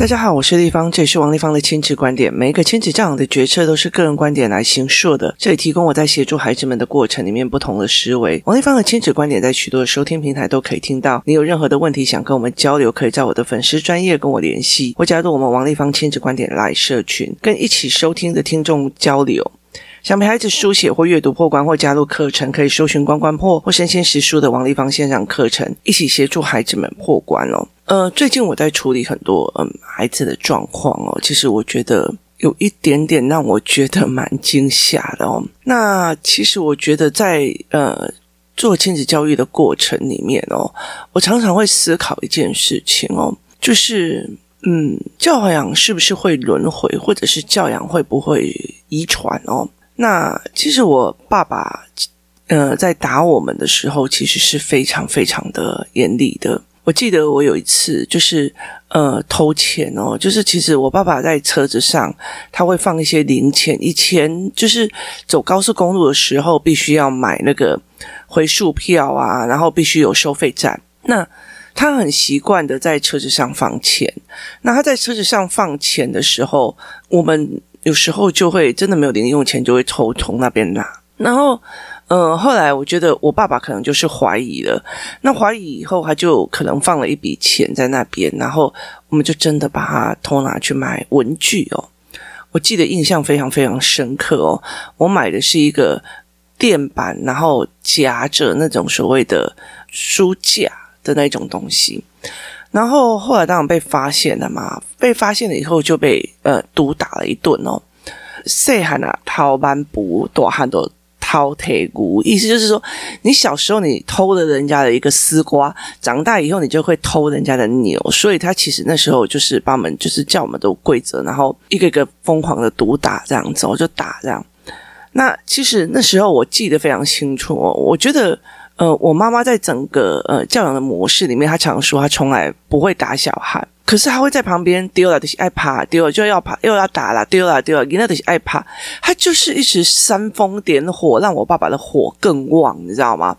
大家好，我是丽芳，这里是王立芳的亲子观点。每一个亲子教养的决策都是个人观点来形述的。这里提供我在协助孩子们的过程里面不同的思维。王立芳的亲子观点在许多的收听平台都可以听到。你有任何的问题想跟我们交流，可以在我的粉丝专业跟我联系，或加入我们王立芳亲子观点来社群，跟一起收听的听众交流。想陪孩子书写或阅读破关，或加入课程，可以搜寻“关关破”或“身先实书”的王立芳线上课程，一起协助孩子们破关哦。呃，最近我在处理很多嗯孩子的状况哦，其实我觉得有一点点让我觉得蛮惊吓的哦。那其实我觉得在呃做亲子教育的过程里面哦，我常常会思考一件事情哦，就是嗯教养是不是会轮回，或者是教养会不会遗传哦？那其实我爸爸，呃，在打我们的时候，其实是非常非常的严厉的。我记得我有一次就是呃偷钱哦，就是其实我爸爸在车子上他会放一些零钱，以前就是走高速公路的时候必须要买那个回数票啊，然后必须有收费站。那他很习惯的在车子上放钱。那他在车子上放钱的时候，我们。有时候就会真的没有零用钱，就会偷从那边拿。然后，呃，后来我觉得我爸爸可能就是怀疑了。那怀疑以后，他就可能放了一笔钱在那边，然后我们就真的把它偷拿去买文具哦。我记得印象非常非常深刻哦。我买的是一个垫板，然后夹着那种所谓的书架的那种东西。然后后来当然被发现了嘛，被发现了以后就被呃毒打了一顿哦。细汉啊，偷班不大汉都偷铁骨，意思就是说，你小时候你偷了人家的一个丝瓜，长大以后你就会偷人家的牛。所以他其实那时候就是把我们就是叫我们都跪着，然后一个一个疯狂的毒打这样子，我就打这样。那其实那时候我记得非常清楚哦，我觉得。呃，我妈妈在整个呃教养的模式里面，她常说她从来不会打小孩，可是她会在旁边丢了就是爱怕，丢了就要怕，又要打了，丢了丢了，那就是爱怕，她就是一直煽风点火，让我爸爸的火更旺，你知道吗？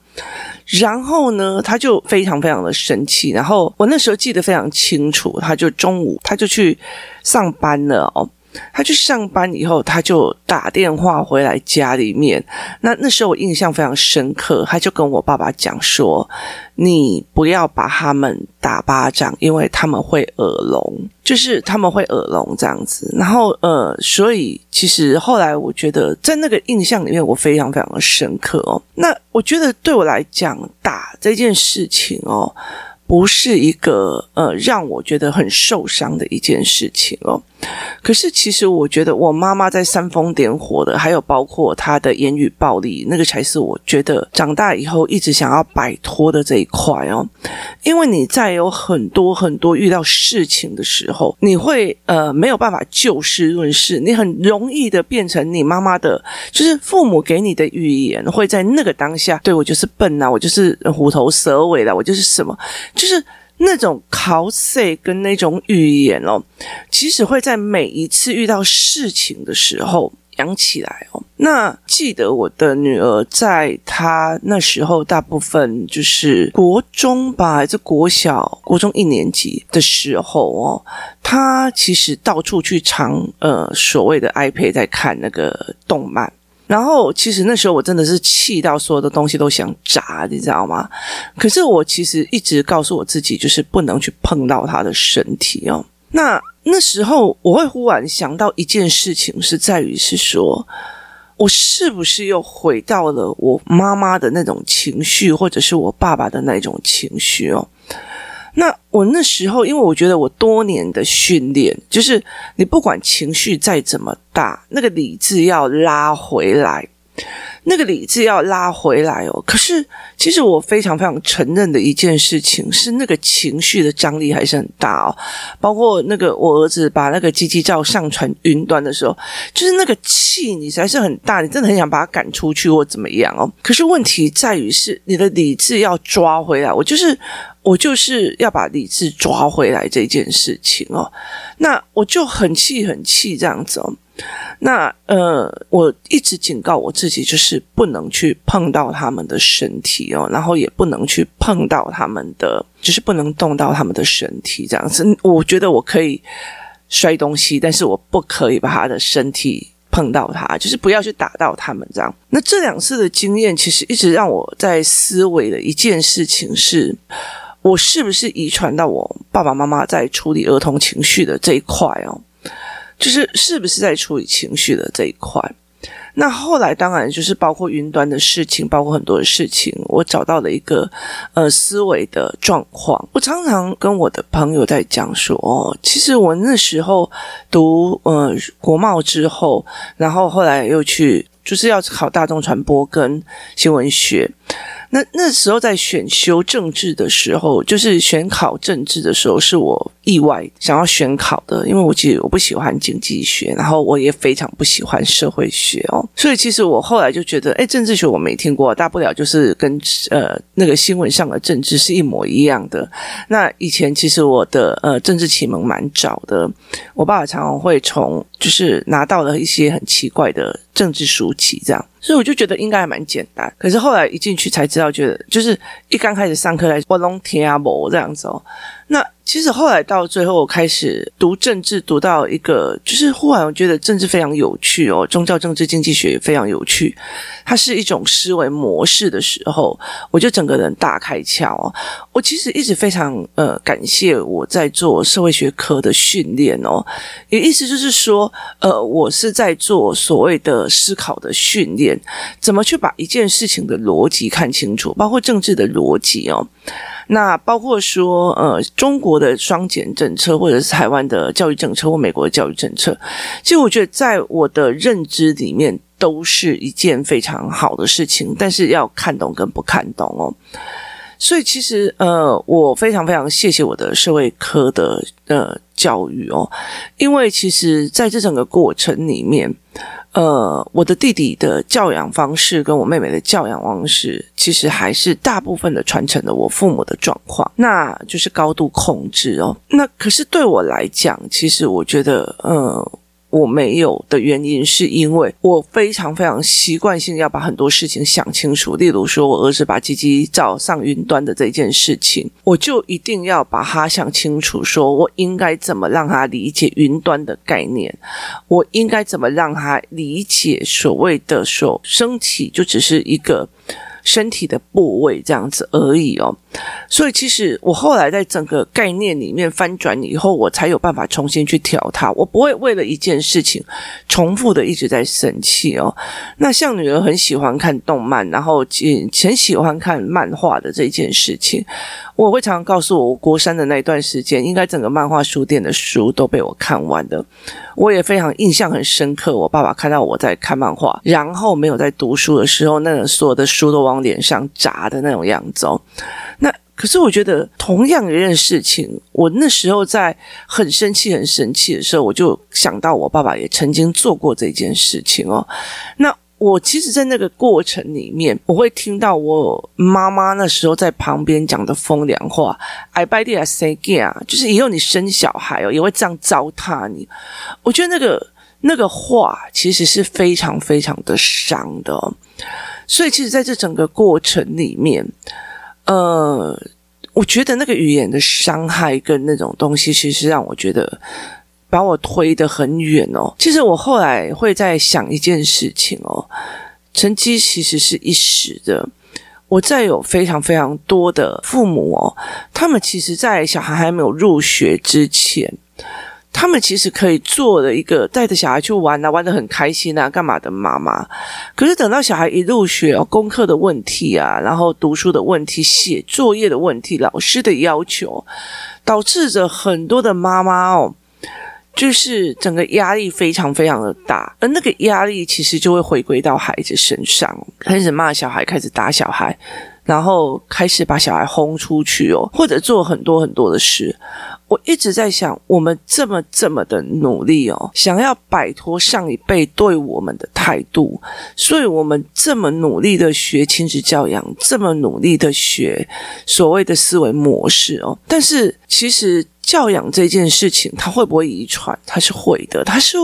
然后呢，他就非常非常的生气，然后我那时候记得非常清楚，他就中午他就去上班了哦。他去上班以后，他就打电话回来家里面。那那时候我印象非常深刻，他就跟我爸爸讲说：“你不要把他们打巴掌，因为他们会耳聋，就是他们会耳聋这样子。”然后呃，所以其实后来我觉得在那个印象里面，我非常非常的深刻哦。那我觉得对我来讲，打这件事情哦，不是一个呃让我觉得很受伤的一件事情哦。可是，其实我觉得我妈妈在煽风点火的，还有包括她的言语暴力，那个才是我觉得长大以后一直想要摆脱的这一块哦。因为你在有很多很多遇到事情的时候，你会呃没有办法就事论事，你很容易的变成你妈妈的，就是父母给你的语言，会在那个当下对我就是笨呐、我就是虎头蛇尾的，我就是什么，就是。那种 c o s 跟那种语言哦，其实会在每一次遇到事情的时候扬起来哦。那记得我的女儿在她那时候，大部分就是国中吧，还是国小、国中一年级的时候哦，她其实到处去藏呃所谓的 iPad 在看那个动漫。然后，其实那时候我真的是气到所有的东西都想砸，你知道吗？可是我其实一直告诉我自己，就是不能去碰到他的身体哦。那那时候我会忽然想到一件事情，是在于是说，我是不是又回到了我妈妈的那种情绪，或者是我爸爸的那种情绪哦？那我那时候，因为我觉得我多年的训练，就是你不管情绪再怎么大，那个理智要拉回来。那个理智要拉回来哦，可是其实我非常非常承认的一件事情是，那个情绪的张力还是很大哦。包括那个我儿子把那个机器照上传云端的时候，就是那个气你才是很大，你真的很想把他赶出去或怎么样哦。可是问题在于是你的理智要抓回来，我就是我就是要把理智抓回来这件事情哦。那我就很气很气这样子哦。那呃，我一直警告我自己，就是不能去碰到他们的身体哦，然后也不能去碰到他们的，就是不能动到他们的身体这样子。我觉得我可以摔东西，但是我不可以把他的身体碰到他，就是不要去打到他们这样。那这两次的经验，其实一直让我在思维的一件事情是，我是不是遗传到我爸爸妈妈在处理儿童情绪的这一块哦？就是是不是在处理情绪的这一块？那后来当然就是包括云端的事情，包括很多的事情，我找到了一个呃思维的状况。我常常跟我的朋友在讲说，哦，其实我那时候读呃国贸之后，然后后来又去就是要考大众传播跟新闻学。那那时候在选修政治的时候，就是选考政治的时候，是我意外想要选考的，因为我其实我不喜欢经济学，然后我也非常不喜欢社会学哦，所以其实我后来就觉得，哎，政治学我没听过，大不了就是跟呃那个新闻上的政治是一模一样的。那以前其实我的呃政治启蒙蛮早的，我爸爸常常会从就是拿到了一些很奇怪的政治书籍这样。所以我就觉得应该还蛮简单，可是后来一进去才知道，觉得就是一刚开始上课来，我拢听不这样子哦。那其实后来到最后，我开始读政治，读到一个就是忽然我觉得政治非常有趣哦，宗教政治经济学也非常有趣，它是一种思维模式的时候，我就整个人大开窍。我其实一直非常呃感谢我在做社会学科的训练哦，也意思就是说，呃，我是在做所谓的思考的训练，怎么去把一件事情的逻辑看清楚，包括政治的逻辑哦。那包括说，呃，中国的双减政策，或者是台湾的教育政策，或美国的教育政策，其实我觉得在我的认知里面都是一件非常好的事情，但是要看懂跟不看懂哦。所以其实，呃，我非常非常谢谢我的社会科的呃教育哦，因为其实在这整个过程里面。呃，我的弟弟的教养方式跟我妹妹的教养方式，其实还是大部分的传承了我父母的状况，那就是高度控制哦。那可是对我来讲，其实我觉得，呃。我没有的原因，是因为我非常非常习惯性要把很多事情想清楚。例如说，我儿子把鸡鸡照上云端的这件事情，我就一定要把它想清楚，说我应该怎么让他理解云端的概念，我应该怎么让他理解所谓的说升起就只是一个。身体的部位这样子而已哦，所以其实我后来在整个概念里面翻转以后，我才有办法重新去调它。我不会为了一件事情重复的一直在生气哦。那像女儿很喜欢看动漫，然后很很喜欢看漫画的这件事情，我会常常告诉我，我国三的那一段时间，应该整个漫画书店的书都被我看完的。我也非常印象很深刻，我爸爸看到我在看漫画，然后没有在读书的时候，那所有的书都往往脸上砸的那种样子哦。那可是我觉得，同样一件事情，我那时候在很生气、很生气的时候，我就想到我爸爸也曾经做过这件事情哦。那。我其实，在那个过程里面，我会听到我妈妈那时候在旁边讲的风凉话，“I buy it, I say again”，就是以后你生小孩哦，也会这样糟蹋你。我觉得那个那个话其实是非常非常的伤的。所以，其实在这整个过程里面，呃，我觉得那个语言的伤害跟那种东西，其实让我觉得。把我推得很远哦。其实我后来会在想一件事情哦，成绩其实是一时的。我再有非常非常多的父母哦，他们其实，在小孩还没有入学之前，他们其实可以做的一个带着小孩去玩啊，玩得很开心啊，干嘛的妈妈。可是等到小孩一入学哦，功课的问题啊，然后读书的问题、写作业的问题、老师的要求，导致着很多的妈妈哦。就是整个压力非常非常的大，而那个压力其实就会回归到孩子身上，开始骂小孩，开始打小孩，然后开始把小孩轰出去哦，或者做很多很多的事。我一直在想，我们这么这么的努力哦，想要摆脱上一辈对我们的态度，所以我们这么努力的学亲子教养，这么努力的学所谓的思维模式哦，但是其实。教养这件事情，它会不会遗传？它是会的，它是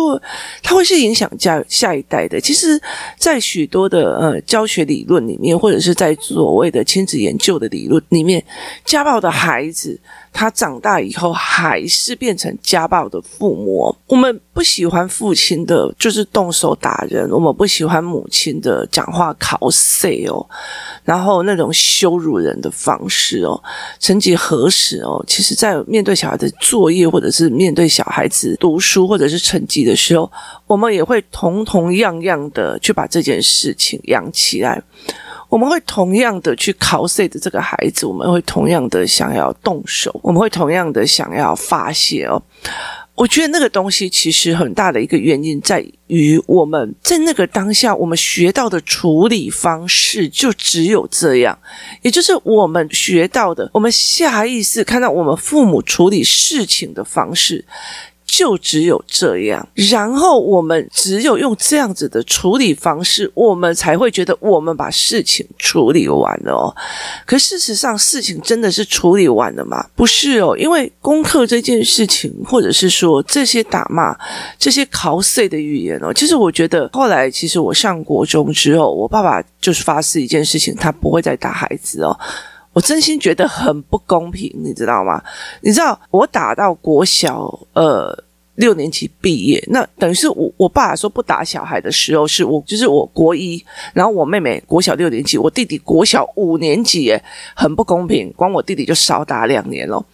它会是影响下下一代的。其实，在许多的呃教学理论里面，或者是在所谓的亲子研究的理论里面，家暴的孩子。他长大以后还是变成家暴的父母。我们不喜欢父亲的，就是动手打人；我们不喜欢母亲的讲话口水哦，然后那种羞辱人的方式哦。曾几何时哦，其实，在面对小孩的作业，或者是面对小孩子读书或者是成绩的时候，我们也会同同样样的去把这件事情养起来。我们会同样的去考试的这个孩子，我们会同样的想要动手，我们会同样的想要发泄哦。我觉得那个东西其实很大的一个原因在于我们在那个当下，我们学到的处理方式就只有这样，也就是我们学到的，我们下意识看到我们父母处理事情的方式。就只有这样，然后我们只有用这样子的处理方式，我们才会觉得我们把事情处理完了哦。可事实上，事情真的是处理完了吗？不是哦，因为功课这件事情，或者是说这些打骂、这些考试的语言哦，其实我觉得后来，其实我上国中之后，我爸爸就是发誓一件事情，他不会再打孩子哦。我真心觉得很不公平，你知道吗？你知道我打到国小呃六年级毕业，那等于是我我爸说不打小孩的时候，是我就是我国一，然后我妹妹国小六年级，我弟弟国小五年级，耶，很不公平，光我弟弟就少打两年了。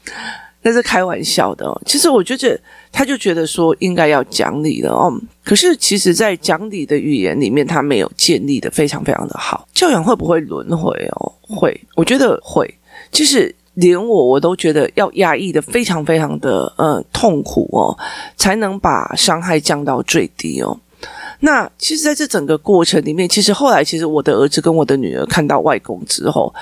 那是开玩笑的哦，其实我觉得他就觉得说应该要讲理了哦。可是其实，在讲理的语言里面，他没有建立的非常非常的好。教养会不会轮回哦？会，我觉得会。其实连我我都觉得要压抑的非常非常的呃痛苦哦，才能把伤害降到最低哦。那其实，在这整个过程里面，其实后来，其实我的儿子跟我的女儿看到外公之后，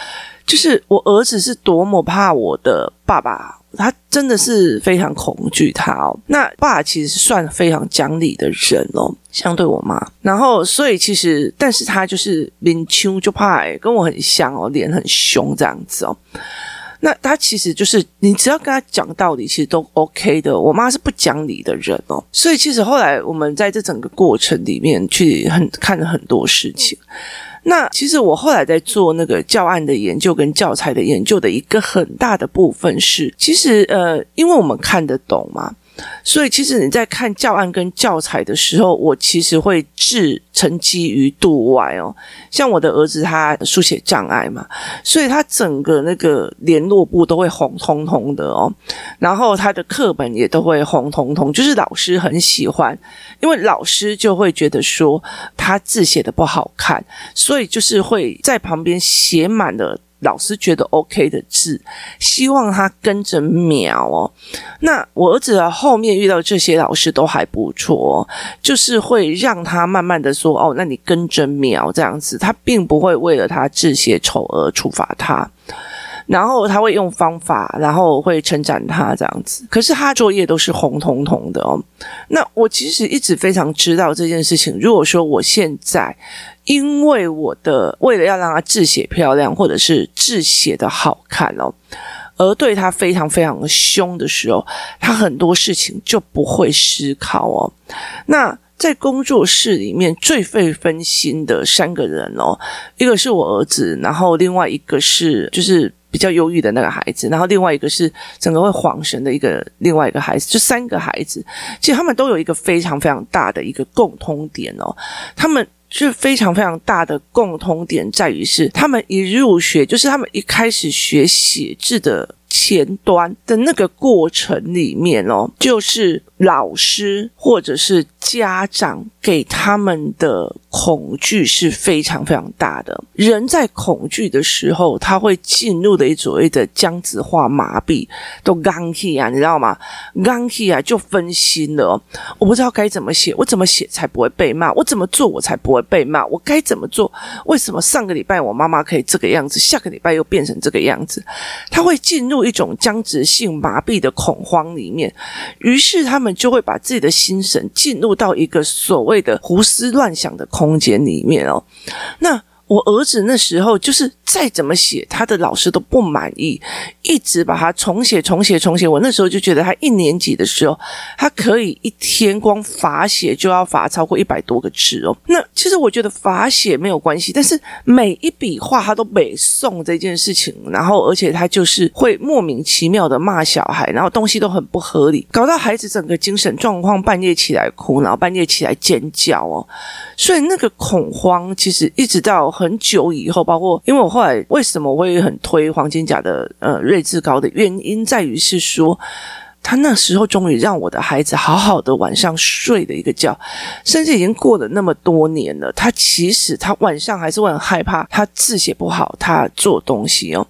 就是我儿子是多么怕我的爸爸。他真的是非常恐惧他哦。那爸其实算非常讲理的人哦，相对我妈。然后，所以其实，但是他就是脸凶就怕，跟我很像哦，脸很凶这样子哦。那他其实就是你只要跟他讲道理，其实都 OK 的。我妈是不讲理的人哦，所以其实后来我们在这整个过程里面去很看了很多事情。那其实我后来在做那个教案的研究跟教材的研究的一个很大的部分是，其实呃，因为我们看得懂嘛。所以，其实你在看教案跟教材的时候，我其实会置成绩于度外哦。像我的儿子，他书写障碍嘛，所以他整个那个联络簿都会红彤彤的哦。然后他的课本也都会红彤彤，就是老师很喜欢，因为老师就会觉得说他字写的不好看，所以就是会在旁边写满了。老师觉得 OK 的字，希望他跟着描哦。那我儿子的，后面遇到这些老师都还不错，就是会让他慢慢的说哦，那你跟着描这样子，他并不会为了他字写丑而处罚他。然后他会用方法，然后会称赞他这样子。可是他作业都是红彤彤的哦。那我其实一直非常知道这件事情。如果说我现在因为我的为了要让他字写漂亮，或者是字写的好看哦，而对他非常非常的凶的时候，他很多事情就不会思考哦。那在工作室里面最费分心的三个人哦，一个是我儿子，然后另外一个是就是。比较忧郁的那个孩子，然后另外一个是整个会恍神的一个另外一个孩子，就三个孩子，其实他们都有一个非常非常大的一个共通点哦，他们是非常非常大的共通点在于是，他们一入学就是他们一开始学写字的前端的那个过程里面哦，就是老师或者是家长给他们的。恐惧是非常非常大的。人在恐惧的时候，他会进入的一所谓的僵直化麻痹，都刚气啊，你知道吗？刚气啊，就分心了。我不知道该怎么写，我怎么写才不会被骂？我怎么做我才不会被骂？我该怎么做？为什么上个礼拜我妈妈可以这个样子，下个礼拜又变成这个样子？他会进入一种僵直性麻痹的恐慌里面，于是他们就会把自己的心神进入到一个所谓的胡思乱想的空间里面哦，那我儿子那时候就是再怎么写，他的老师都不满意，一直把他重写、重写、重写。我那时候就觉得他一年级的时候，他可以一天光罚写就要罚超过一百多个字哦。那其实我觉得罚写没有关系，但是每一笔画他都背诵这件事情，然后而且他就是会莫名其妙的骂小孩，然后东西都很不合理，搞到孩子整个精神状况，半夜起来哭，然后半夜起来尖叫哦。所以那个恐慌，其实一直到很久以后，包括因为我后来为什么我会很推黄金甲的呃睿智高的原因，在于是说。他那时候终于让我的孩子好好的晚上睡了一个觉，甚至已经过了那么多年了，他其实他晚上还是会很害怕，他字写不好，他做东西哦，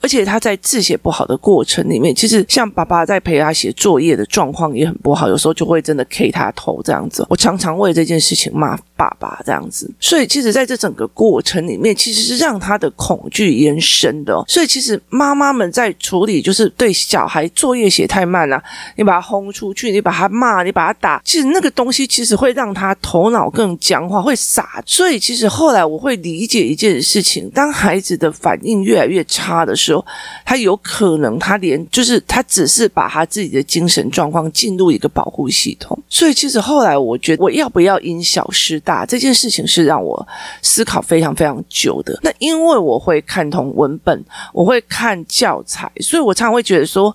而且他在字写不好的过程里面，其实像爸爸在陪他写作业的状况也很不好，有时候就会真的 K 他头这样子，我常常为这件事情骂爸爸这样子，所以其实在这整个过程里面，其实是让他的恐惧延伸的，所以其实妈妈们在处理就是对小孩作业写太慢了。你把他轰出去，你把他骂，你把他打，其实那个东西其实会让他头脑更僵化，会傻。所以其实后来我会理解一件事情：当孩子的反应越来越差的时候，他有可能他连就是他只是把他自己的精神状况进入一个保护系统。所以其实后来我觉得我要不要因小失大啊这件事情是让我思考非常非常久的。那因为我会看通文本，我会看教材，所以我常常会觉得说。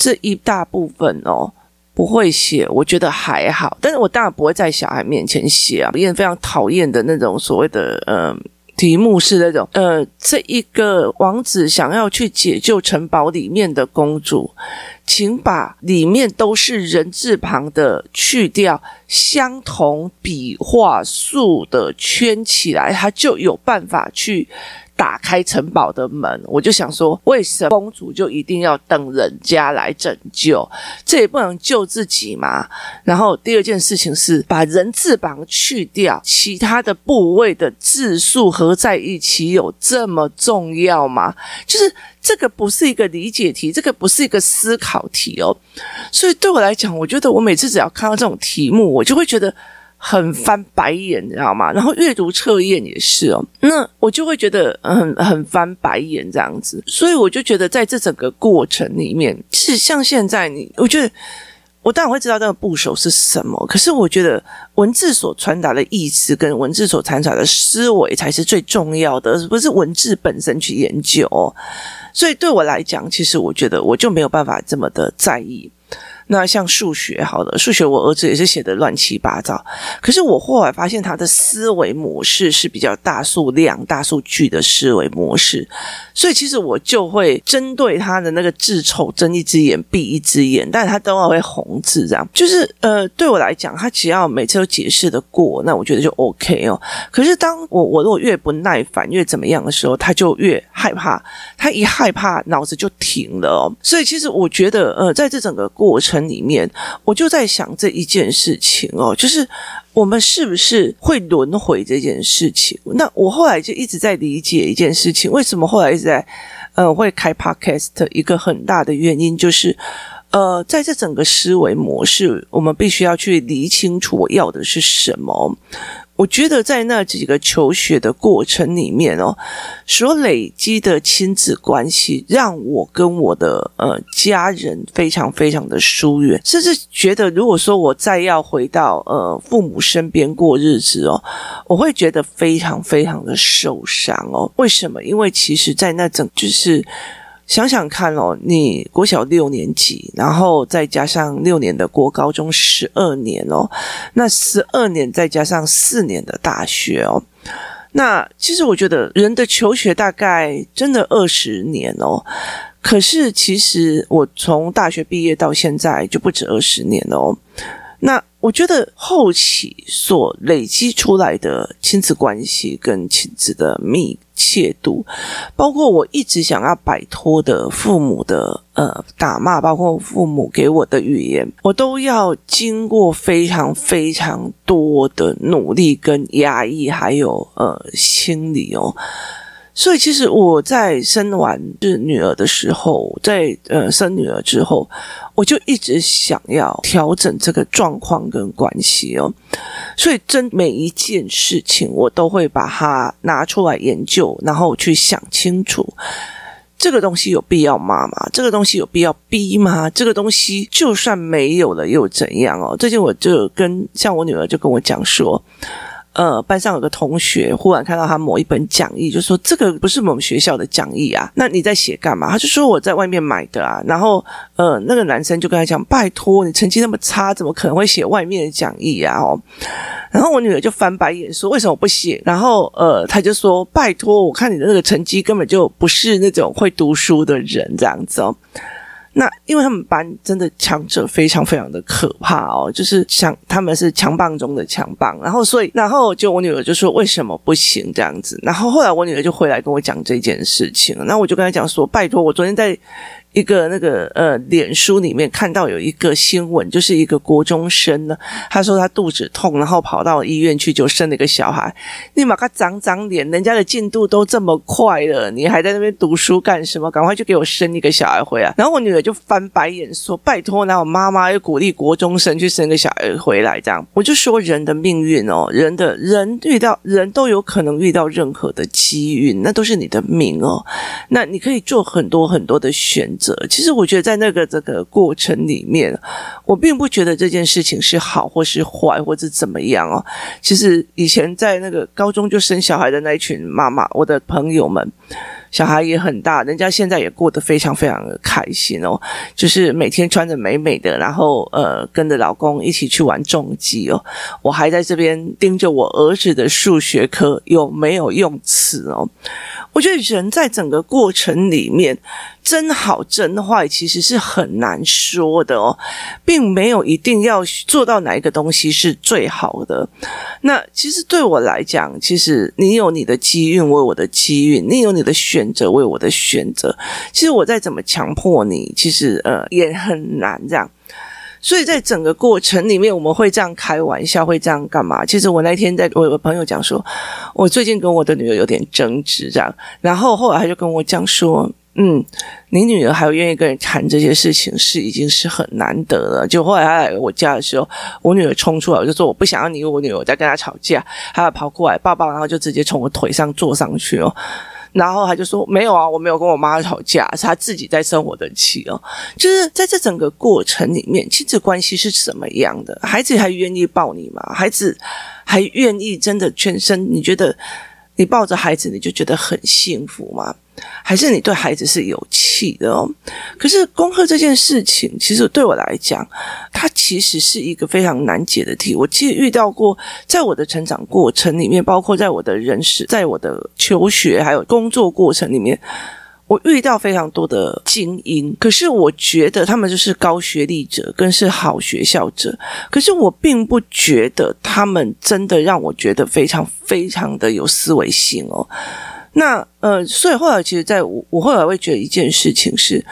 这一大部分哦，不会写，我觉得还好，但是我当然不会在小孩面前写啊，也非常讨厌的那种所谓的嗯题目是那种呃，这一个王子想要去解救城堡里面的公主，请把里面都是人字旁的去掉，相同笔画数的圈起来，他就有办法去。打开城堡的门，我就想说，为什么公主就一定要等人家来拯救？这也不能救自己嘛。然后第二件事情是把人字旁去掉，其他的部位的字数合在一起，有这么重要吗？就是这个不是一个理解题，这个不是一个思考题哦。所以对我来讲，我觉得我每次只要看到这种题目，我就会觉得。很翻白眼，你知道吗？然后阅读测验也是哦，那我就会觉得很很翻白眼这样子，所以我就觉得在这整个过程里面，是像现在你，我觉得我当然会知道这个部首是什么，可是我觉得文字所传达的意思跟文字所传达的思维才是最重要的，不是文字本身去研究。所以对我来讲，其实我觉得我就没有办法这么的在意。那像数学，好了，数学我儿子也是写的乱七八糟。可是我后来发现他的思维模式是比较大数量、大数据的思维模式，所以其实我就会针对他的那个字丑睁一只眼闭一只眼，但是他都会红字这样。就是呃，对我来讲，他只要每次都解释的过，那我觉得就 OK 哦。可是当我我如果越不耐烦越怎么样的时候，他就越害怕。他一害怕，脑子就停了哦。所以其实我觉得呃，在这整个过程。里面，我就在想这一件事情哦，就是我们是不是会轮回这件事情？那我后来就一直在理解一件事情，为什么后来一直在呃会开 podcast？一个很大的原因就是，呃，在这整个思维模式，我们必须要去理清楚我要的是什么。我觉得在那几个求学的过程里面哦，所累积的亲子关系，让我跟我的呃家人非常非常的疏远，甚至觉得如果说我再要回到呃父母身边过日子哦，我会觉得非常非常的受伤哦。为什么？因为其实，在那整就是。想想看哦，你国小六年级，然后再加上六年的国高中十二年哦，那十二年再加上四年的大学哦，那其实我觉得人的求学大概真的二十年哦，可是其实我从大学毕业到现在就不止二十年哦，那。我觉得后期所累积出来的亲子关系跟亲子的密切度，包括我一直想要摆脱的父母的呃打骂，包括父母给我的语言，我都要经过非常非常多的努力跟压抑，还有呃心理哦。所以，其实我在生完是女儿的时候，在呃生女儿之后，我就一直想要调整这个状况跟关系哦。所以真每一件事情，我都会把它拿出来研究，然后去想清楚。这个东西有必要骂吗？这个东西有必要逼吗？这个东西就算没有了又怎样哦？最近我就跟像我女儿就跟我讲说。呃，班上有个同学忽然看到他某一本讲义，就说这个不是我们学校的讲义啊，那你在写干嘛？他就说我在外面买的啊。然后，呃，那个男生就跟他讲，拜托，你成绩那么差，怎么可能会写外面的讲义啊？哦，然后我女儿就翻白眼说，为什么不写？然后，呃，他就说，拜托，我看你的那个成绩根本就不是那种会读书的人，这样子哦。那因为他们班真的强者非常非常的可怕哦，就是强，他们是强棒中的强棒，然后所以，然后就我女儿就说为什么不行这样子，然后后来我女儿就回来跟我讲这件事情，那我就跟她讲说，拜托，我昨天在。一个那个呃，脸书里面看到有一个新闻，就是一个国中生呢，他说他肚子痛，然后跑到医院去就生了一个小孩。你马他长长脸，人家的进度都这么快了，你还在那边读书干什么？赶快就给我生一个小孩回来。然后我女儿就翻白眼说：“拜托，那我妈妈又鼓励国中生去生个小孩回来。”这样我就说人的命运哦，人的人遇到人都有可能遇到任何的机遇，那都是你的命哦。那你可以做很多很多的选择。其实我觉得在那个这个过程里面，我并不觉得这件事情是好或是坏或者怎么样哦。其实以前在那个高中就生小孩的那一群妈妈，我的朋友们。小孩也很大，人家现在也过得非常非常的开心哦，就是每天穿着美美的，然后呃跟着老公一起去玩重机哦。我还在这边盯着我儿子的数学课有没有用词哦。我觉得人在整个过程里面，真好真坏其实是很难说的哦，并没有一定要做到哪一个东西是最好的。那其实对我来讲，其实你有你的机运，为我的机运，你有你的。选择为我的选择，其实我再怎么强迫你，其实呃也很难这样。所以在整个过程里面，我们会这样开玩笑，会这样干嘛？其实我那天在我有个朋友讲说，我最近跟我的女儿有点争执这样，然后后来他就跟我讲说，嗯，你女儿还愿意跟人谈这些事情，是已经是很难得了。就后来他来我家的时候，我女儿冲出来，我就说我不想要你我女儿在跟她吵架，她要跑过来抱抱，然后就直接从我腿上坐上去哦。然后他就说：“没有啊，我没有跟我妈吵架，是他自己在生我的气哦。就是在这整个过程里面，亲子关系是什么样的？孩子还愿意抱你吗？孩子还愿意真的全身？你觉得你抱着孩子，你就觉得很幸福吗？”还是你对孩子是有气的哦？可是功课这件事情，其实对我来讲，它其实是一个非常难解的题。我其实遇到过，在我的成长过程里面，包括在我的人生，在我的求学还有工作过程里面，我遇到非常多的精英。可是我觉得他们就是高学历者，更是好学校者。可是我并不觉得他们真的让我觉得非常非常的有思维性哦。那呃，所以后来其实在我我后来会觉得一件事情是，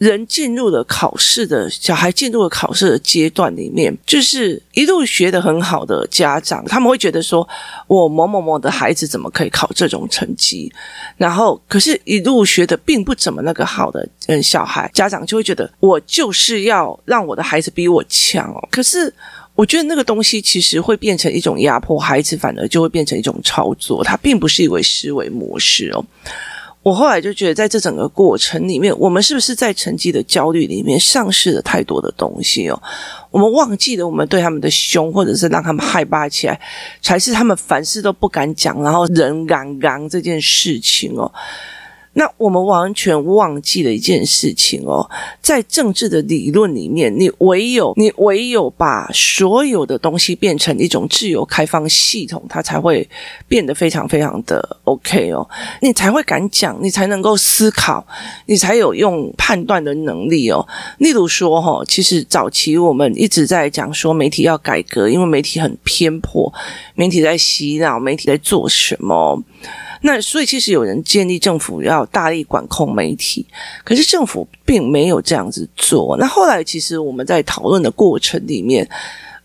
人进入了考试的小孩进入了考试的阶段里面，就是一路学得很好的家长，他们会觉得说，我某某某的孩子怎么可以考这种成绩？然后，可是一路学得并不怎么那个好的嗯小孩，家长就会觉得，我就是要让我的孩子比我强哦。可是。我觉得那个东西其实会变成一种压迫，孩子反而就会变成一种操作，它并不是一位思维模式哦。我后来就觉得，在这整个过程里面，我们是不是在成绩的焦虑里面丧失了太多的东西哦？我们忘记了我们对他们的凶，或者是让他们害怕起来，才是他们凡事都不敢讲，然后人刚刚这件事情哦。那我们完全忘记了一件事情哦，在政治的理论里面，你唯有你唯有把所有的东西变成一种自由开放系统，它才会变得非常非常的 OK 哦，你才会敢讲，你才能够思考，你才有用判断的能力哦。例如说哈，其实早期我们一直在讲说媒体要改革，因为媒体很偏颇，媒体在洗脑，媒体在做什么？那所以其实有人建议政府要大力管控媒体，可是政府并没有这样子做。那后来其实我们在讨论的过程里面，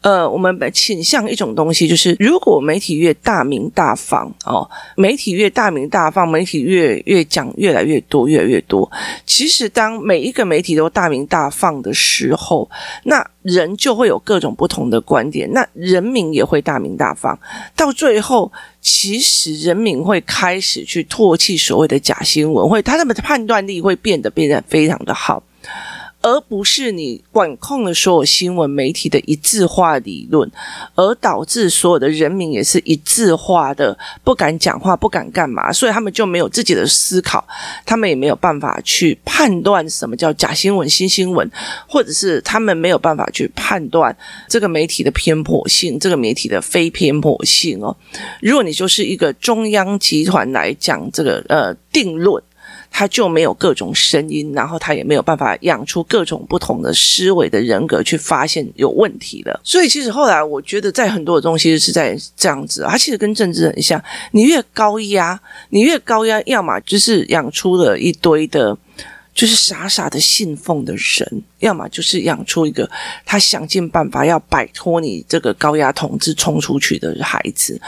呃，我们倾向一种东西，就是如果媒体越大鸣大放哦，媒体越大鸣大放，媒体越越讲越来越多，越来越多。其实，当每一个媒体都大鸣大放的时候，那人就会有各种不同的观点，那人民也会大鸣大放。到最后，其实人民会开始去唾弃所谓的假新闻，会他的判断力会变得变得非常的好。而不是你管控了所有新闻媒体的一致化理论，而导致所有的人民也是一致化的，不敢讲话，不敢干嘛，所以他们就没有自己的思考，他们也没有办法去判断什么叫假新闻、新新闻，或者是他们没有办法去判断这个媒体的偏颇性，这个媒体的非偏颇性哦。如果你就是一个中央集团来讲这个呃定论。他就没有各种声音，然后他也没有办法养出各种不同的思维的人格去发现有问题了。所以其实后来我觉得，在很多的东西是在这样子，它其实跟政治很像。你越高压，你越高压，要么就是养出了一堆的。就是傻傻的信奉的人，要么就是养出一个他想尽办法要摆脱你这个高压统治冲出去的孩子。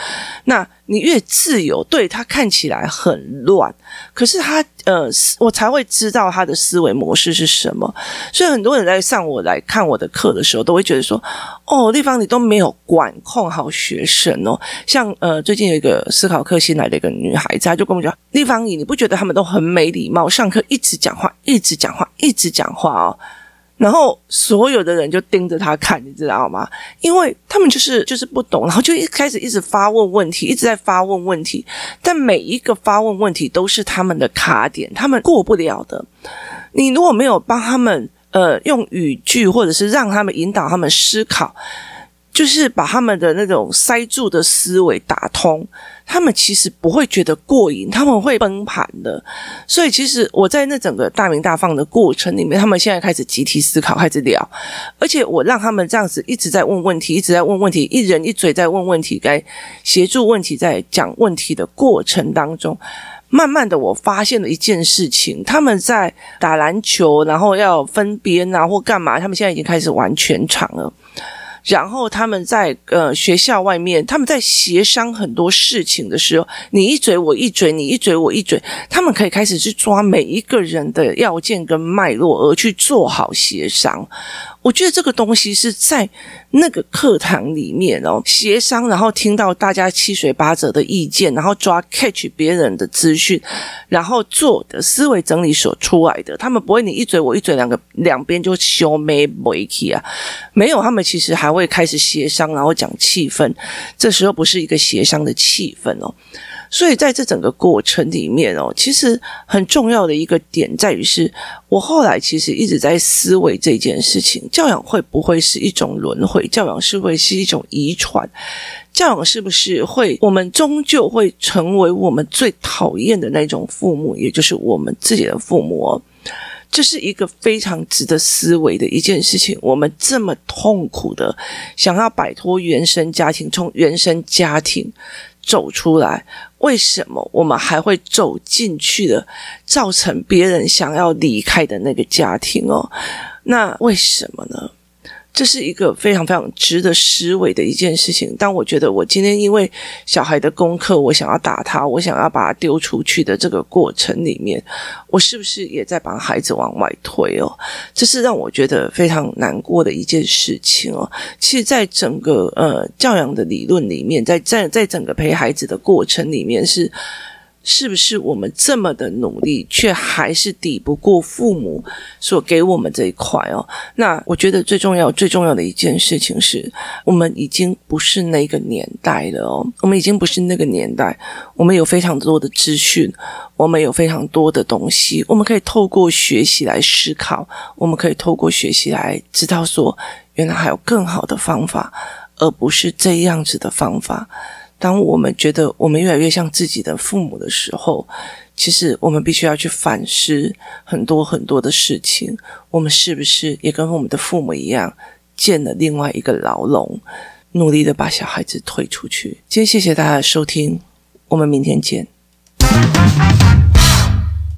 那你越自由，对，他看起来很乱，可是他呃，我才会知道他的思维模式是什么。所以很多人在上我来看我的课的时候，都会觉得说：“哦，立方，你都没有管控好学生哦。”像呃，最近有一个思考课新来的一个女孩子，她就跟我讲：“丽芳，你你不觉得他们都很没礼貌？上课一直讲话。”一直讲话，一直讲话哦，然后所有的人就盯着他看，你知道吗？因为他们就是就是不懂，然后就一开始一直发问问题，一直在发问问题，但每一个发问问题都是他们的卡点，他们过不了的。你如果没有帮他们呃用语句，或者是让他们引导他们思考。就是把他们的那种塞住的思维打通，他们其实不会觉得过瘾，他们会崩盘的。所以，其实我在那整个大明大放的过程里面，他们现在开始集体思考，开始聊，而且我让他们这样子一直在问问题，一直在问问题，一人一嘴在问问题，该协助问题，在讲问题的过程当中，慢慢的我发现了一件事情：他们在打篮球，然后要分边啊，或干嘛，他们现在已经开始玩全场了。然后他们在呃学校外面，他们在协商很多事情的时候，你一嘴我一嘴，你一嘴我一嘴，他们可以开始去抓每一个人的要件跟脉络，而去做好协商。我觉得这个东西是在那个课堂里面哦，协商，然后听到大家七嘴八舌的意见，然后抓 catch 别人的资讯，然后做的思维整理所出来的，他们不会你一嘴我一嘴，两个两边就修眉尾气啊，没有，他们其实还会开始协商，然后讲气氛，这时候不是一个协商的气氛哦。所以在这整个过程里面哦，其实很重要的一个点在于是，我后来其实一直在思维这件事情：教养会不会是一种轮回？教养是会是一种遗传？教养是不是会？我们终究会成为我们最讨厌的那种父母，也就是我们自己的父母哦。这是一个非常值得思维的一件事情。我们这么痛苦的想要摆脱原生家庭，从原生家庭。走出来，为什么我们还会走进去的，造成别人想要离开的那个家庭哦？那为什么呢？这是一个非常非常值得思维的一件事情。但我觉得我今天因为小孩的功课，我想要打他，我想要把他丢出去的这个过程里面，我是不是也在把孩子往外推哦？这是让我觉得非常难过的一件事情哦。其实，在整个呃教养的理论里面，在在在整个陪孩子的过程里面是。是不是我们这么的努力，却还是抵不过父母所给我们这一块哦？那我觉得最重要、最重要的一件事情是，我们已经不是那个年代了哦。我们已经不是那个年代，我们有非常多的资讯，我们有非常多的东西，我们可以透过学习来思考，我们可以透过学习来知道说，原来还有更好的方法，而不是这样子的方法。当我们觉得我们越来越像自己的父母的时候，其实我们必须要去反思很多很多的事情。我们是不是也跟我们的父母一样，建了另外一个牢笼，努力的把小孩子推出去？今天谢谢大家的收听，我们明天见。